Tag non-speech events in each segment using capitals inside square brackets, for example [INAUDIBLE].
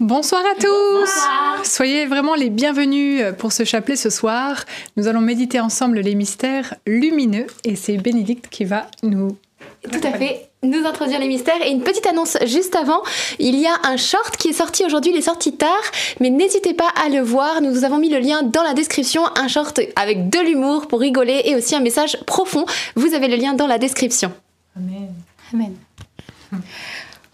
Bonsoir à tous Soyez vraiment les bienvenus pour ce chapelet ce soir. Nous allons méditer ensemble les mystères lumineux et c'est Bénédicte qui va nous... Tout à fait, nous introduire les mystères. Et une petite annonce juste avant, il y a un short qui est sorti aujourd'hui, il est sorti tard, mais n'hésitez pas à le voir. Nous vous avons mis le lien dans la description, un short avec de l'humour pour rigoler et aussi un message profond. Vous avez le lien dans la description. Amen. Amen.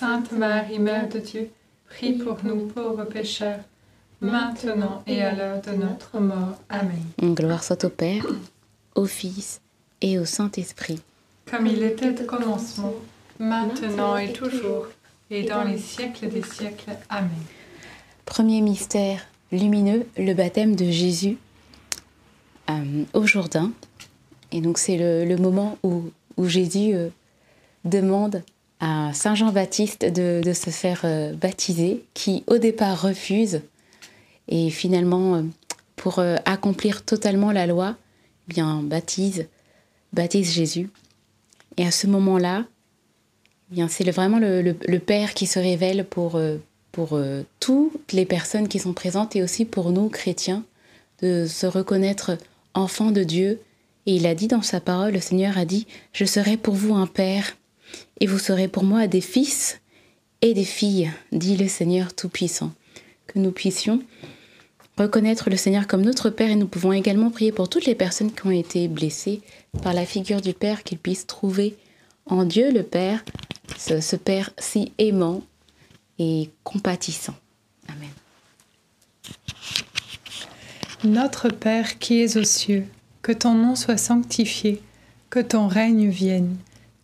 Sainte Marie, Mère de Dieu, prie pour nous pauvres pécheurs, maintenant et à l'heure de notre mort. Amen. Gloire soit au Père, au Fils et au Saint-Esprit. Comme il était au commencement, maintenant et toujours, et dans les siècles des siècles. Amen. Premier mystère lumineux, le baptême de Jésus euh, au Jourdain. Et donc c'est le, le moment où, où Jésus euh, demande à Saint Jean-Baptiste de, se faire euh, baptiser, qui au départ refuse, et finalement, euh, pour euh, accomplir totalement la loi, eh bien baptise, baptise Jésus. Et à ce moment-là, eh bien c'est vraiment le, Père qui se révèle pour, pour toutes les personnes qui sont présentes et aussi pour nous, chrétiens, de se reconnaître enfants de Dieu. Et il a dit dans sa parole, le Seigneur a dit, je serai pour vous un Père, et vous serez pour moi des fils et des filles, dit le Seigneur Tout-Puissant. Que nous puissions reconnaître le Seigneur comme notre Père et nous pouvons également prier pour toutes les personnes qui ont été blessées par la figure du Père, qu'ils puissent trouver en Dieu le Père, ce, ce Père si aimant et compatissant. Amen. Notre Père qui es aux cieux, que ton nom soit sanctifié, que ton règne vienne,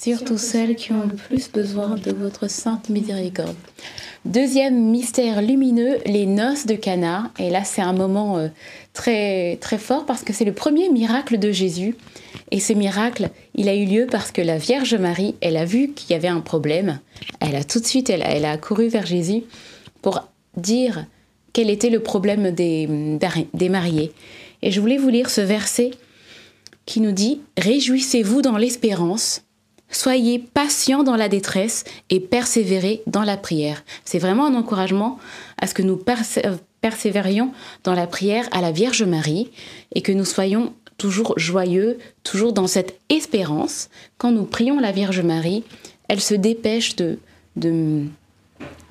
surtout celles qui ont le plus besoin de votre sainte miséricorde. Deuxième mystère lumineux, les noces de Cana. Et là, c'est un moment euh, très très fort parce que c'est le premier miracle de Jésus. Et ce miracle, il a eu lieu parce que la Vierge Marie, elle a vu qu'il y avait un problème. Elle a tout de suite, elle, elle a couru vers Jésus pour dire quel était le problème des, des mariés. Et je voulais vous lire ce verset qui nous dit Réjouissez-vous dans l'espérance, soyez patients dans la détresse et persévérez dans la prière. C'est vraiment un encouragement à ce que nous persé- persévérions dans la prière à la Vierge Marie et que nous soyons toujours joyeux, toujours dans cette espérance. Quand nous prions la Vierge Marie, elle se dépêche de, de,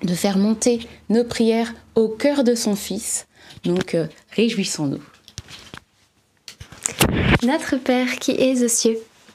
de faire monter nos prières au cœur de son Fils. Donc, euh, réjouissons-nous. Notre Père qui es aux cieux,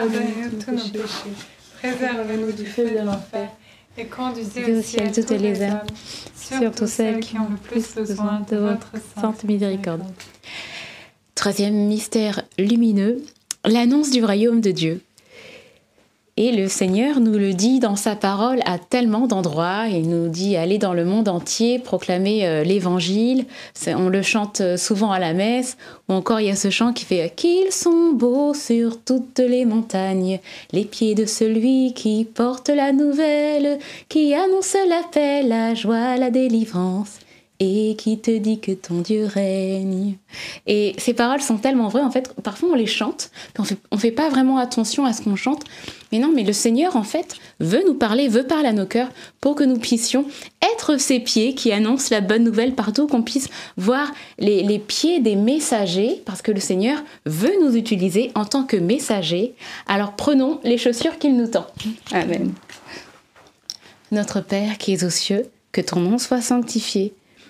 Jésus, Pardonnez-nous tous nos péchés, préservez-nous du feu de l'enfer, et conduisez au ciel toutes les âmes, surtout celles qui ont le plus besoin de votre sainte miséricorde. Troisième mystère lumineux, l'annonce du royaume de Dieu. Et le Seigneur nous le dit dans sa parole à tellement d'endroits. Il nous dit aller dans le monde entier, proclamer euh, l'évangile. On le chante euh, souvent à la messe. Ou encore il y a ce chant qui fait Qu'ils sont beaux sur toutes les montagnes, les pieds de celui qui porte la nouvelle, qui annonce la paix, la joie, la délivrance. Et qui te dit que ton Dieu règne. Et ces paroles sont tellement vraies, en fait, parfois on les chante, on fait, fait pas vraiment attention à ce qu'on chante. Mais non, mais le Seigneur, en fait, veut nous parler, veut parler à nos cœurs pour que nous puissions être ces pieds qui annoncent la bonne nouvelle partout, qu'on puisse voir les, les pieds des messagers, parce que le Seigneur veut nous utiliser en tant que messagers. Alors prenons les chaussures qu'il nous tend. Amen. Notre Père qui es aux cieux, que ton nom soit sanctifié,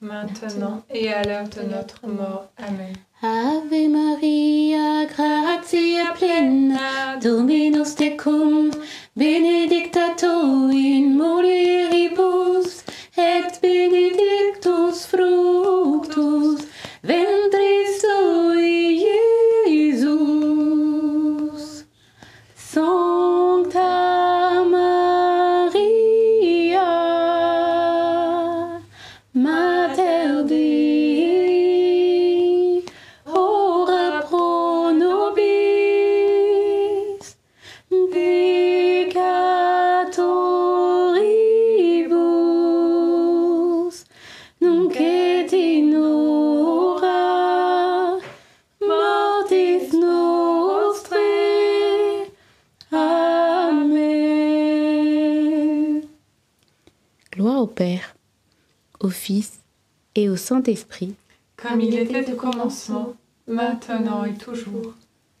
maintenant et à l'heure de notre mort. Amen. Ave Maria, gratia plena, Dominus tecum, benedicta tu in mulieribus, et benedictus fructus Saint-Esprit. Comme il était au commencement, maintenant et toujours,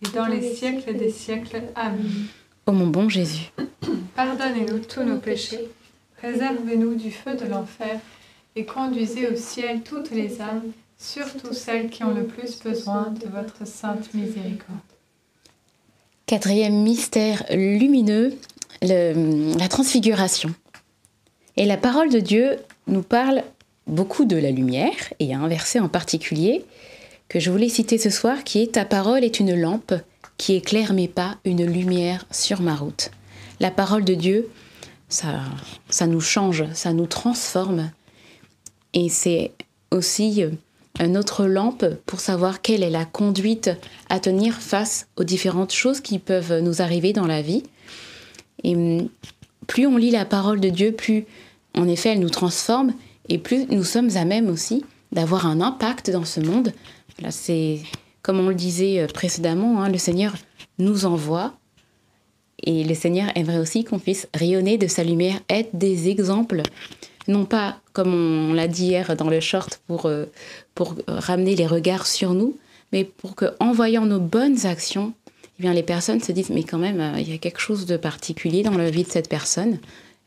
et dans les siècles des siècles. Amen. Ô mon bon Jésus, Pardonnez-nous tous nos péchés, préservez-nous du feu de l'enfer, et conduisez au ciel toutes les âmes, surtout celles qui ont le plus besoin de votre sainte miséricorde. quatrième mystère lumineux, le- la transfiguration. Et la parole de Dieu nous parle beaucoup de la lumière, et un verset en particulier que je voulais citer ce soir qui est Ta parole est une lampe qui éclaire mes pas, une lumière sur ma route. La parole de Dieu, ça, ça nous change, ça nous transforme, et c'est aussi euh, une autre lampe pour savoir quelle est la conduite à tenir face aux différentes choses qui peuvent nous arriver dans la vie. Et hum, plus on lit la parole de Dieu, plus en effet elle nous transforme et plus nous sommes à même aussi d'avoir un impact dans ce monde. Là, c'est comme on le disait euh, précédemment, hein, le Seigneur nous envoie et le Seigneur aimerait aussi qu'on puisse rayonner de sa lumière, être des exemples, non pas comme on l'a dit hier dans le short pour, euh, pour ramener les regards sur nous, mais pour que en voyant nos bonnes actions, eh bien les personnes se disent mais quand même euh, il y a quelque chose de particulier dans la vie de cette personne.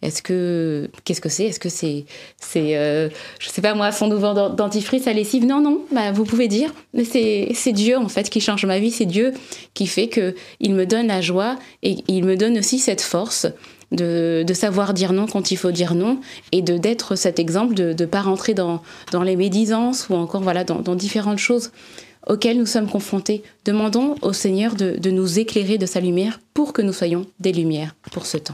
Est-ce que qu'est-ce que c'est? Est-ce que c'est c'est euh, je sais pas moi son nouveau dent- dentifrice à lessive Non non, bah vous pouvez dire. Mais c'est c'est Dieu en fait qui change ma vie, c'est Dieu qui fait que il me donne la joie et il me donne aussi cette force de, de savoir dire non quand il faut dire non et de d'être cet exemple de ne pas rentrer dans, dans les médisances ou encore voilà dans, dans différentes choses auxquelles nous sommes confrontés. Demandons au Seigneur de, de nous éclairer de sa lumière pour que nous soyons des lumières pour ce temps.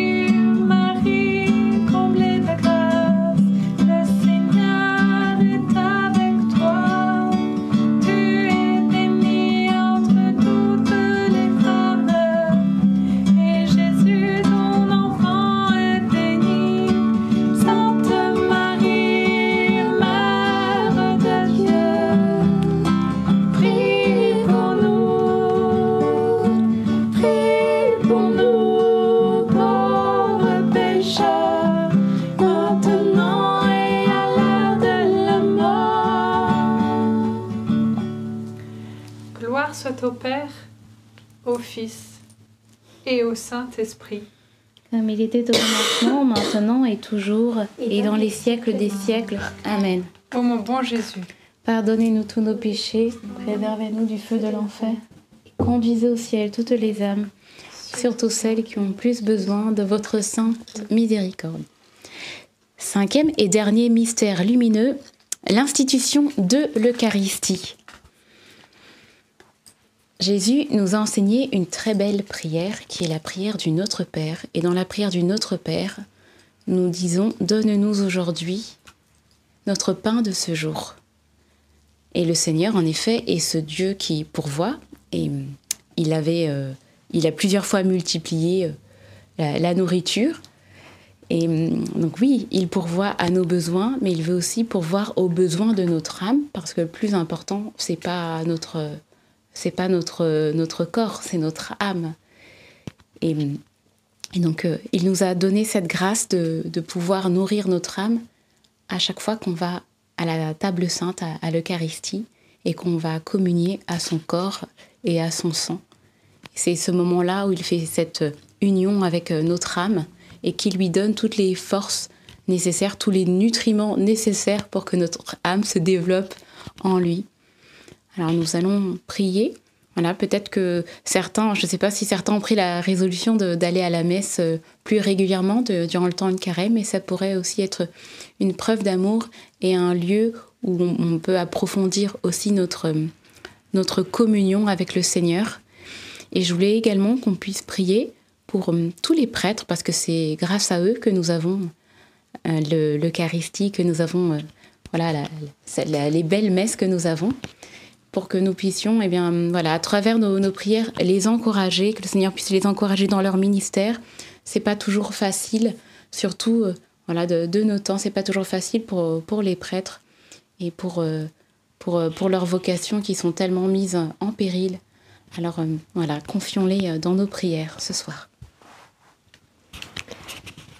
soit au Père, au Fils et au Saint-Esprit. Comme il était au commencement, maintenant et toujours, et dans les siècles des siècles. Amen. Ô mon bon Jésus, Pardonnez-nous tous nos péchés, préservez-nous du feu de l'enfer, conduisez au ciel toutes les âmes, surtout celles qui ont plus besoin de votre sainte miséricorde. Cinquième et dernier mystère lumineux, l'institution de l'Eucharistie. Jésus nous a enseigné une très belle prière qui est la prière du Notre Père. Et dans la prière du Notre Père, nous disons Donne-nous aujourd'hui notre pain de ce jour. Et le Seigneur, en effet, est ce Dieu qui pourvoit. Et hum, il avait, euh, il a plusieurs fois multiplié euh, la, la nourriture. Et donc oui, il pourvoit à nos besoins, mais il veut aussi pourvoir aux besoins de notre âme, parce que le plus important, c'est pas notre, c'est pas notre notre corps, c'est notre âme. Et, donc, euh, il nous a donné cette grâce de, de pouvoir nourrir notre âme à chaque fois qu'on va à la table sainte, à, à l'Eucharistie, et qu'on va communier à son corps et à son sang. C'est ce moment-là où il fait cette union avec euh, notre âme et qui lui donne toutes les forces nécessaires, tous les nutriments nécessaires pour que notre âme se développe en lui. Alors nous allons prier voilà, peut-être que certains, je ne sais pas si certains ont pris la résolution d'aller à la messe euh, plus régulièrement durant le temps de carême, mais ça pourrait aussi être une preuve d'amour et un lieu où on, peut approfondir aussi notre, notre communion avec le Seigneur. Et je voulais également qu'on puisse prier pour euh, tous les prêtres, parce que c'est grâce à eux que nous avons euh, l'Eucharistie, que nous avons voilà, les belles messes que nous avons pour que nous puissions, eh bien, voilà, à travers nos, prières, les encourager, que le Seigneur puisse les encourager dans leur ministère. C'est pas toujours facile, surtout euh, voilà, de, nos temps, c'est pas toujours facile pour, pour les prêtres et pour, euh, pour, euh, pour leurs vocations qui sont tellement mises en péril. Alors voilà, confions-les dans nos prières ce soir.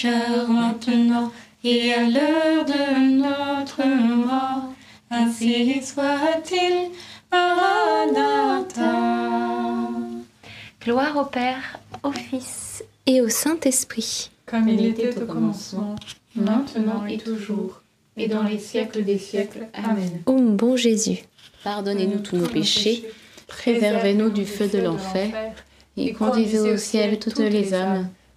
pécheurs, maintenant et à l'heure de notre mort. Ainsi soit-il. Gloire au Père, au Fils et au Saint-Esprit. Comme il était au commencement, maintenant et toujours, et dans les siècles des siècles. Amen. Ô mon bon Jésus, pardonnez-nous tous nos péchés, préservez-nous du feu de l'enfer, et conduisez au ciel toutes les âmes,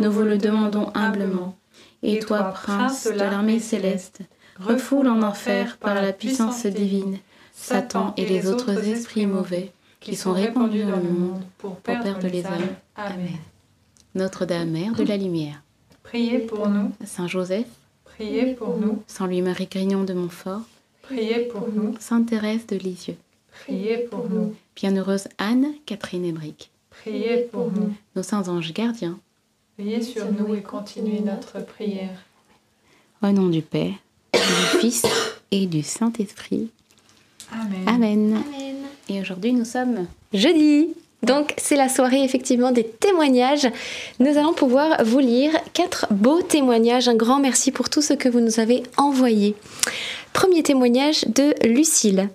nous vous le demandons humblement. Et toi, prince de l'armée céleste, refoule en enfer par la puissance divine Satan et les autres esprits mauvais qui sont répandus dans le monde pour perdre les âmes. Amen. Notre-Dame, Mère de la Lumière. Priez pour nous. Saint Joseph. Priez pour nous. Saint Louis-Marie Grignon de Montfort. Priez pour nous. Sainte Thérèse de Lisieux. Priez pour nous. Bienheureuse Anne Catherine Emmerich. Priez pour nous. Nos saints anges gardiens. Veillez sur nous et continuez notre prière. Au nom du Père, du [COUGHS] Fils et du Saint-Esprit. Amen. Amen. Amen. Et aujourd'hui, nous sommes Jeudi. Donc c'est la soirée effectivement des témoignages. Nous allons pouvoir vous lire quatre beaux témoignages. Un grand merci pour tout ce que vous nous avez envoyé. Premier témoignage de Lucille.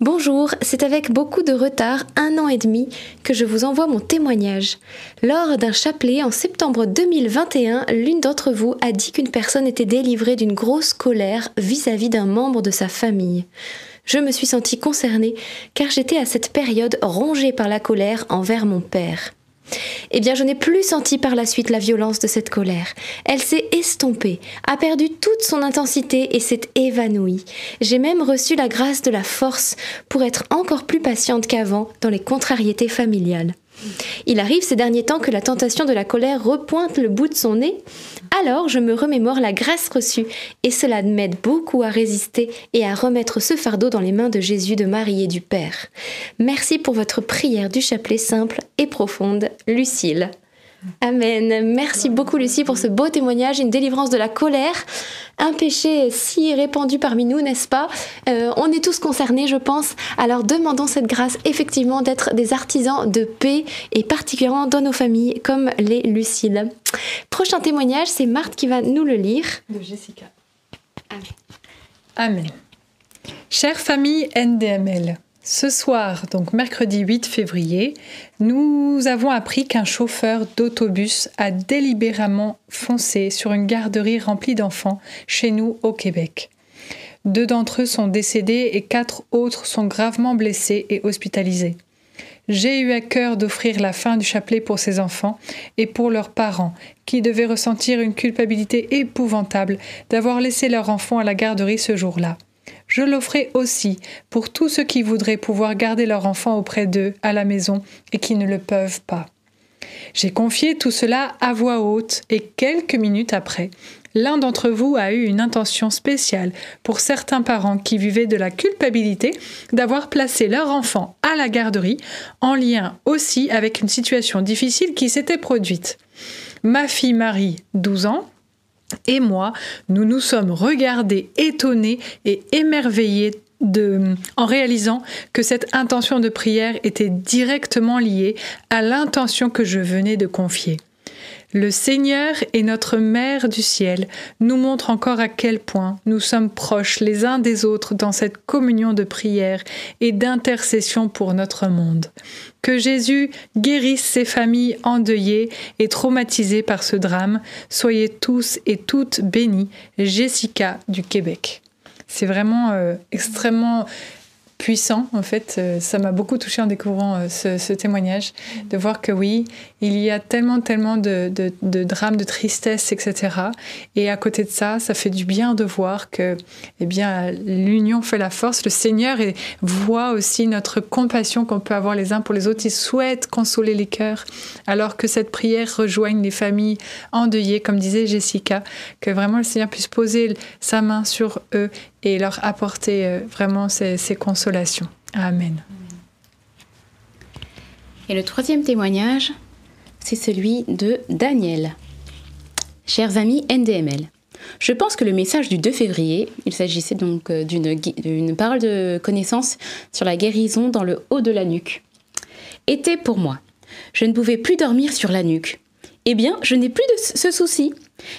Bonjour, c'est avec beaucoup de retard, un an et demi, que je vous envoie mon témoignage. Lors d'un chapelet en septembre 2021, l'une d'entre vous a dit qu'une personne était délivrée d'une grosse colère vis-à-vis d'un membre de sa famille. Je me suis sentie concernée car j'étais à cette période rongée par la colère envers mon père. Eh bien, je n'ai plus senti par la suite la violence de cette colère. Elle s'est estompée, a perdu toute son intensité et s'est évanouie. J'ai même reçu la grâce de la force pour être encore plus patiente qu'avant dans les contrariétés familiales. Il arrive ces derniers temps que la tentation de la colère repointe le bout de son nez. Alors je me remémore la grâce reçue et cela m'aide beaucoup à résister et à remettre ce fardeau dans les mains de Jésus, de Marie et du Père. Merci pour votre prière du chapelet simple et profonde, Lucille. Amen. Merci beaucoup Lucie pour ce beau témoignage, une délivrance de la colère, un péché si répandu parmi nous, n'est-ce pas? Euh, On est tous concernés, je pense. Alors demandons cette grâce effectivement d'être des artisans de paix et particulièrement dans nos familles comme les Lucille. Prochain témoignage, c'est Marthe qui va nous le lire. De Jessica. Amen. Amen. Chère famille NDML, ce soir, donc mercredi 8 février, nous avons appris qu'un chauffeur d'autobus a délibérément foncé sur une garderie remplie d'enfants chez nous au Québec. Deux d'entre eux sont décédés et quatre autres sont gravement blessés et hospitalisés. J'ai eu à cœur d'offrir la fin du chapelet pour ces enfants et pour leurs parents, qui devaient ressentir une culpabilité épouvantable d'avoir laissé leur enfant à la garderie ce jour-là. Je l'offrais aussi pour tous ceux qui voudraient pouvoir garder leur enfant auprès d'eux à la maison et qui ne le peuvent pas. J'ai confié tout cela à voix haute et quelques minutes après, l'un d'entre vous a eu une intention spéciale pour certains parents qui vivaient de la culpabilité d'avoir placé leur enfant à la garderie en lien aussi avec une situation difficile qui s'était produite. Ma fille Marie, 12 ans, et moi, nous nous sommes regardés étonnés et émerveillés en réalisant que cette intention de prière était directement liée à l'intention que je venais de confier. Le Seigneur et notre Mère du ciel nous montrent encore à quel point nous sommes proches les uns des autres dans cette communion de prière et d'intercession pour notre monde. Que Jésus guérisse ces familles endeuillées et traumatisées par ce drame. Soyez tous et toutes bénis. Jessica du Québec. C'est vraiment euh, extrêmement puissant en fait. Euh, ça m'a beaucoup touché en découvrant euh, ce, témoignage, de voir que oui, il y a tellement, tellement de, de, drames, de tristesse, etc. Et à côté de ça, ça fait du bien de voir que eh bien, l'union fait la force. Le Seigneur voit aussi notre compassion qu'on peut avoir les uns pour les autres. Il souhaite consoler les cœurs, alors que cette prière rejoigne les familles endeuillées, comme disait Jessica, que vraiment le Seigneur puisse poser sa main sur eux et leur apporter vraiment ces, consolations. Amen. Et le troisième témoignage, c'est celui de Daniel. Chers amis NDML, je pense que le message du 2 février, il s'agissait donc d'une parole de connaissance sur la guérison dans le haut de la nuque, était pour moi. Je ne pouvais plus dormir sur la nuque. Eh bien, je n'ai plus de ce souci.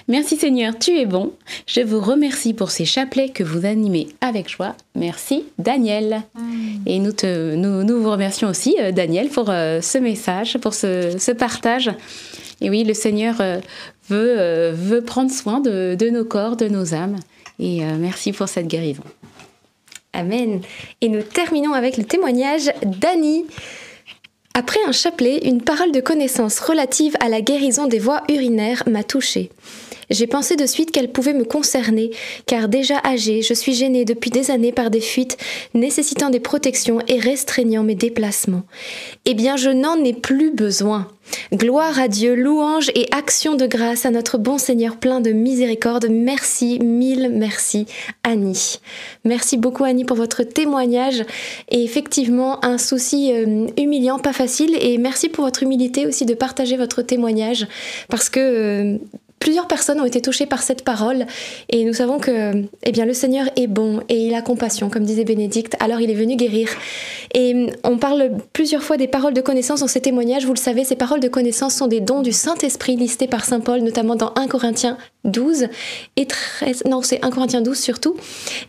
Merci Seigneur, tu es bon. Je vous remercie pour ces chapelets que vous animez avec joie. Merci Daniel. Mmh. Et nous, te, nous, nous, vous remercions aussi Daniel pour euh, ce message, pour ce, ce, partage. Et oui, le Seigneur euh, veut, euh, veut prendre soin de, de, nos corps, de nos âmes. Et merci pour cette guérison. Amen. Et nous terminons avec le témoignage d'Annie. Après un chapelet, une parole de connaissance relative à la guérison des voies urinaires m'a touchée. J'ai pensé de suite qu'elle pouvait me concerner, car déjà âgée, je suis gênée depuis des années par des fuites nécessitant des protections et restreignant mes déplacements. Eh bien, je n'en ai plus besoin. Gloire à Dieu, louange et action de grâce à notre bon Seigneur plein de miséricorde. Merci, mille merci, Annie. Merci beaucoup, Annie, pour votre témoignage. Et effectivement, un souci euh, humiliant, pas facile. Et merci pour votre humilité aussi de partager votre témoignage, parce que euh, Plusieurs personnes ont été touchées par cette parole et nous savons que eh bien, le Seigneur est bon et il a compassion, comme disait Bénédicte, alors il est venu guérir. Et on parle plusieurs fois des paroles de connaissance dans ces témoignages. Vous le savez, ces paroles de connaissance sont des dons du Saint-Esprit listés par Saint Paul, notamment dans 1 Corinthiens 12 et 13. Non, c'est 1 Corinthiens 12 surtout.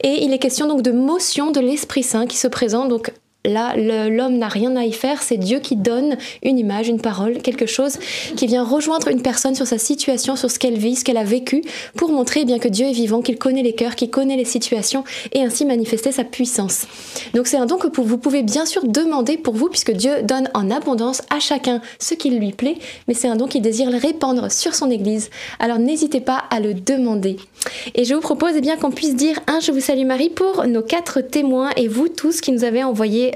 Et il est question donc de motion de l'Esprit Saint qui se présente donc Là, l'homme n'a rien à y faire, c'est Dieu qui donne une image, une parole, quelque chose qui vient rejoindre une personne sur sa situation, sur ce qu'elle vit, ce qu'elle a vécu, pour montrer eh bien que Dieu est vivant, qu'il connaît les cœurs, qu'il connaît les situations et ainsi manifester sa puissance. Donc c'est un don que vous pouvez bien sûr demander pour vous, puisque Dieu donne en abondance à chacun ce qui lui plaît, mais c'est un don qu'il désire répandre sur son Église. Alors n'hésitez pas à le demander. Et je vous propose eh bien qu'on puisse dire un Je vous salue Marie pour nos quatre témoins et vous tous qui nous avez envoyé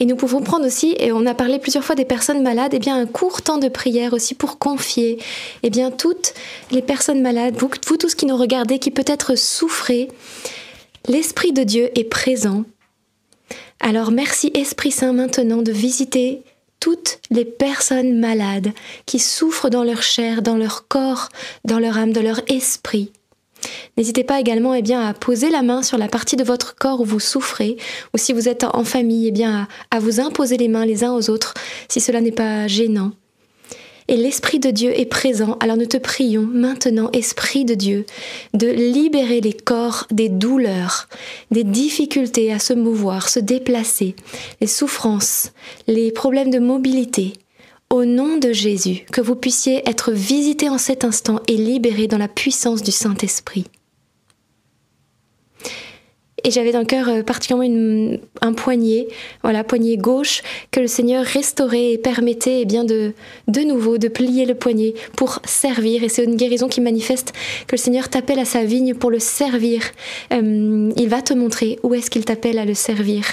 Et nous pouvons prendre aussi, et on a parlé plusieurs fois des personnes malades, et eh bien un court temps de prière aussi pour confier, et eh bien toutes les personnes malades, vous, vous tous qui nous regardez, qui peut-être souffrez, l'Esprit de Dieu est présent. Alors merci Esprit Saint maintenant de visiter toutes les personnes malades qui souffrent dans leur chair, dans leur corps, dans leur âme, dans leur esprit. N'hésitez pas également eh bien, à poser la main sur la partie de votre corps où vous souffrez, ou si vous êtes en famille, eh bien, à, à vous imposer les mains les uns aux autres, si cela n'est pas gênant. Et l'Esprit de Dieu est présent, alors nous te prions maintenant, Esprit de Dieu, de libérer les corps des douleurs, des difficultés à se mouvoir, se déplacer, les souffrances, les problèmes de mobilité, au nom de Jésus, que vous puissiez être visités en cet instant et libérés dans la puissance du Saint-Esprit. Et j'avais dans le cœur euh, particulièrement un poignet, voilà, poignet gauche, que le Seigneur restaurait et permettait eh bien de, de nouveau de plier le poignet pour servir. Et c'est une guérison qui manifeste que le Seigneur t'appelle à sa vigne pour le servir. Euh, il va te montrer où est-ce qu'il t'appelle à le servir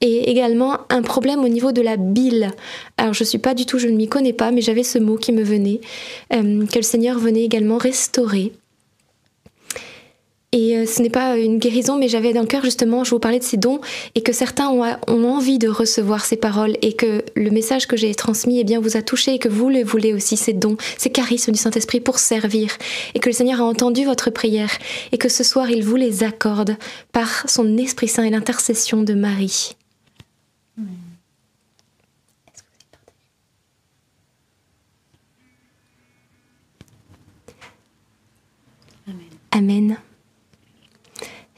et également un problème au niveau de la bile. Alors je suis pas du tout, je ne m'y connais pas, mais j'avais ce mot qui me venait, euh, que le Seigneur venait également restaurer. Et euh, ce n'est pas une guérison, mais j'avais dans le cœur justement, je vous parlais de ces dons, et que certains ont, envie de recevoir ces paroles, et que le message que j'ai transmis eh bien, vous a touché, et que vous le voulez aussi, ces dons, ces charismes du Saint-Esprit pour servir, et que le Seigneur a entendu votre prière, et que ce soir il vous les accorde par son Esprit Saint et l'intercession de Marie. Amen.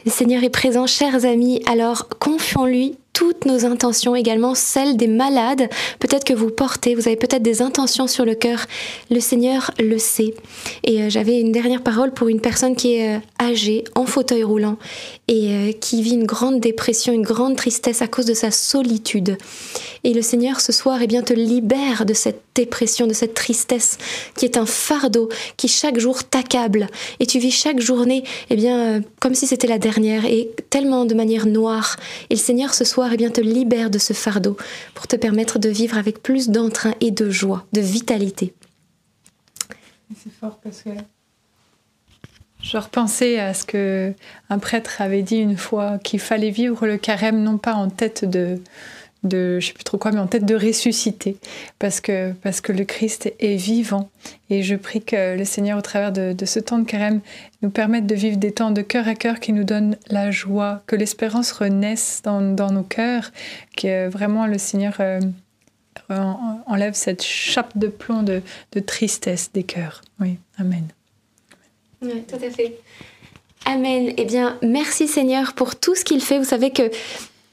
Le Seigneur est présent, chers amis, alors confions-lui toutes nos intentions, également celles des malades. Peut-être que vous portez, vous avez peut-être des intentions sur le cœur. Le Seigneur le sait. Et euh, j'avais une dernière parole pour une personne qui est euh, âgée, en fauteuil roulant, et euh, qui vit une grande dépression, une grande tristesse à cause de sa solitude. Et le Seigneur ce soir eh bien, te libère de cette de cette tristesse qui est un fardeau qui chaque jour t'accable. Et tu vis chaque journée eh bien, comme si c'était la dernière et tellement de manière noire. Et le Seigneur ce soir eh bien, te libère de ce fardeau pour te permettre de vivre avec plus d'entrain et de joie, de vitalité. C'est fort parce que je repensais à ce que un prêtre avait dit une fois qu'il fallait vivre le carême non pas en tête de de je sais plus trop quoi mais en tête de ressusciter parce que parce que le Christ est vivant et je prie que le Seigneur au travers de, ce temps de carême nous permette de vivre des temps de cœur à cœur qui nous donnent la joie que l'espérance renaisse dans, nos cœurs que vraiment le Seigneur euh, enlève cette chape de plomb de, de tristesse des cœurs. Oui, Amen. Oui, tout à fait. Amen. Eh bien, merci Seigneur pour tout ce qu'il fait. Vous savez que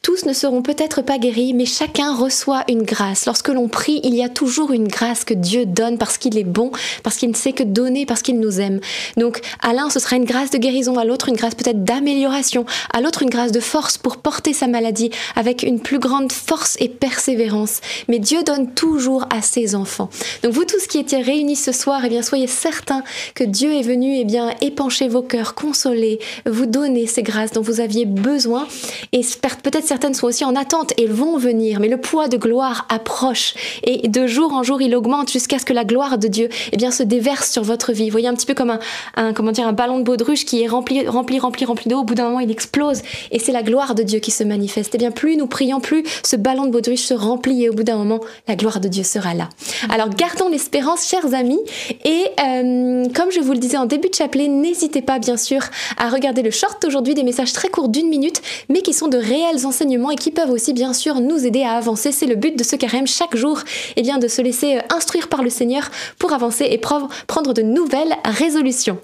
tous ne seront peut-être pas guéris, mais chacun reçoit une grâce. Lorsque l'on prie, il y a toujours une grâce que Dieu donne parce qu'il est bon, parce qu'il ne sait que donner, parce qu'il nous aime. Donc à l'un, ce sera une grâce de guérison, à l'autre, une grâce peut-être d'amélioration, à l'autre, une grâce de force pour porter sa maladie avec une plus grande force et persévérance. Mais Dieu donne toujours à ses enfants. Donc vous tous qui étiez réunis ce soir, eh bien soyez certains que Dieu est venu eh bien épancher vos cœurs, consoler, vous donner ces grâces dont vous aviez besoin et peut-être certaines sont aussi en attente et vont venir, mais le poids de gloire approche et de jour en jour il augmente jusqu'à ce que la gloire de Dieu eh bien, se déverse sur votre vie. Vous voyez un petit peu comme un, comment dire, un ballon de baudruche qui est rempli, rempli, rempli, rempli d'eau. Au bout d'un moment, il explose et c'est la gloire de Dieu qui se manifeste. Et eh bien, plus nous prions, plus ce ballon de baudruche se remplit et au bout d'un moment, la gloire de Dieu sera là. Alors, gardons l'espérance, chers amis, et euh, comme je vous le disais en début de chapelet, n'hésitez pas, bien sûr, à regarder le short aujourd'hui, des messages très courts d'une minute, mais qui sont de réels enseignements et qui peuvent aussi bien sûr nous aider à avancer. C'est le but de ce carême chaque jour, et eh bien de se laisser euh, instruire par le Seigneur pour avancer et prendre de nouvelles résolutions.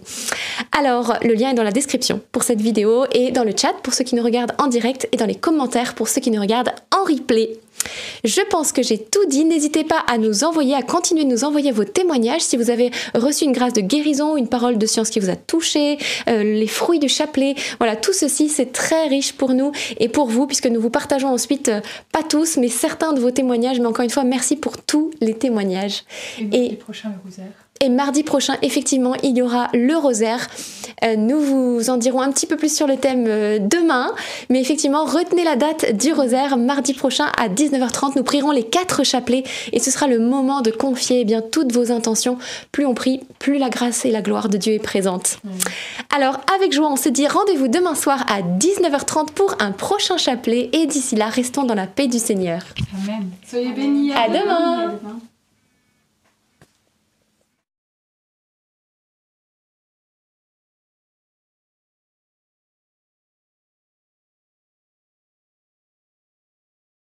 Alors, le lien est dans la description pour cette vidéo et dans le chat pour ceux qui nous regardent en direct et dans les commentaires pour ceux qui nous regardent en replay. Je pense que j'ai tout dit. N'hésitez pas à nous envoyer, à continuer de nous envoyer vos témoignages si vous avez reçu une grâce de guérison, une parole de science qui vous a touché, euh, les fruits du chapelet. Voilà, tout ceci, c'est très riche pour nous et pour vous, puisque nous vous partageons ensuite, euh, pas tous, mais certains de vos témoignages. Mais encore une fois, merci pour tous les témoignages. Et, et prochain, le rosaire. Et mardi prochain, effectivement, il y aura le rosaire. Euh, nous vous en dirons un petit peu plus sur le thème euh, demain. Mais effectivement, retenez la date du rosaire. Mardi prochain à 19h30, nous prierons les quatre chapelets. Et ce sera le moment de confier eh bien toutes vos intentions. Plus on prie, plus la grâce et la gloire de Dieu est présente. Alors, avec joie, on se dit rendez-vous demain soir à 19h30 pour un prochain chapelet. Et d'ici là, restons dans la paix du Seigneur. Amen. Soyez bénis. À, demain.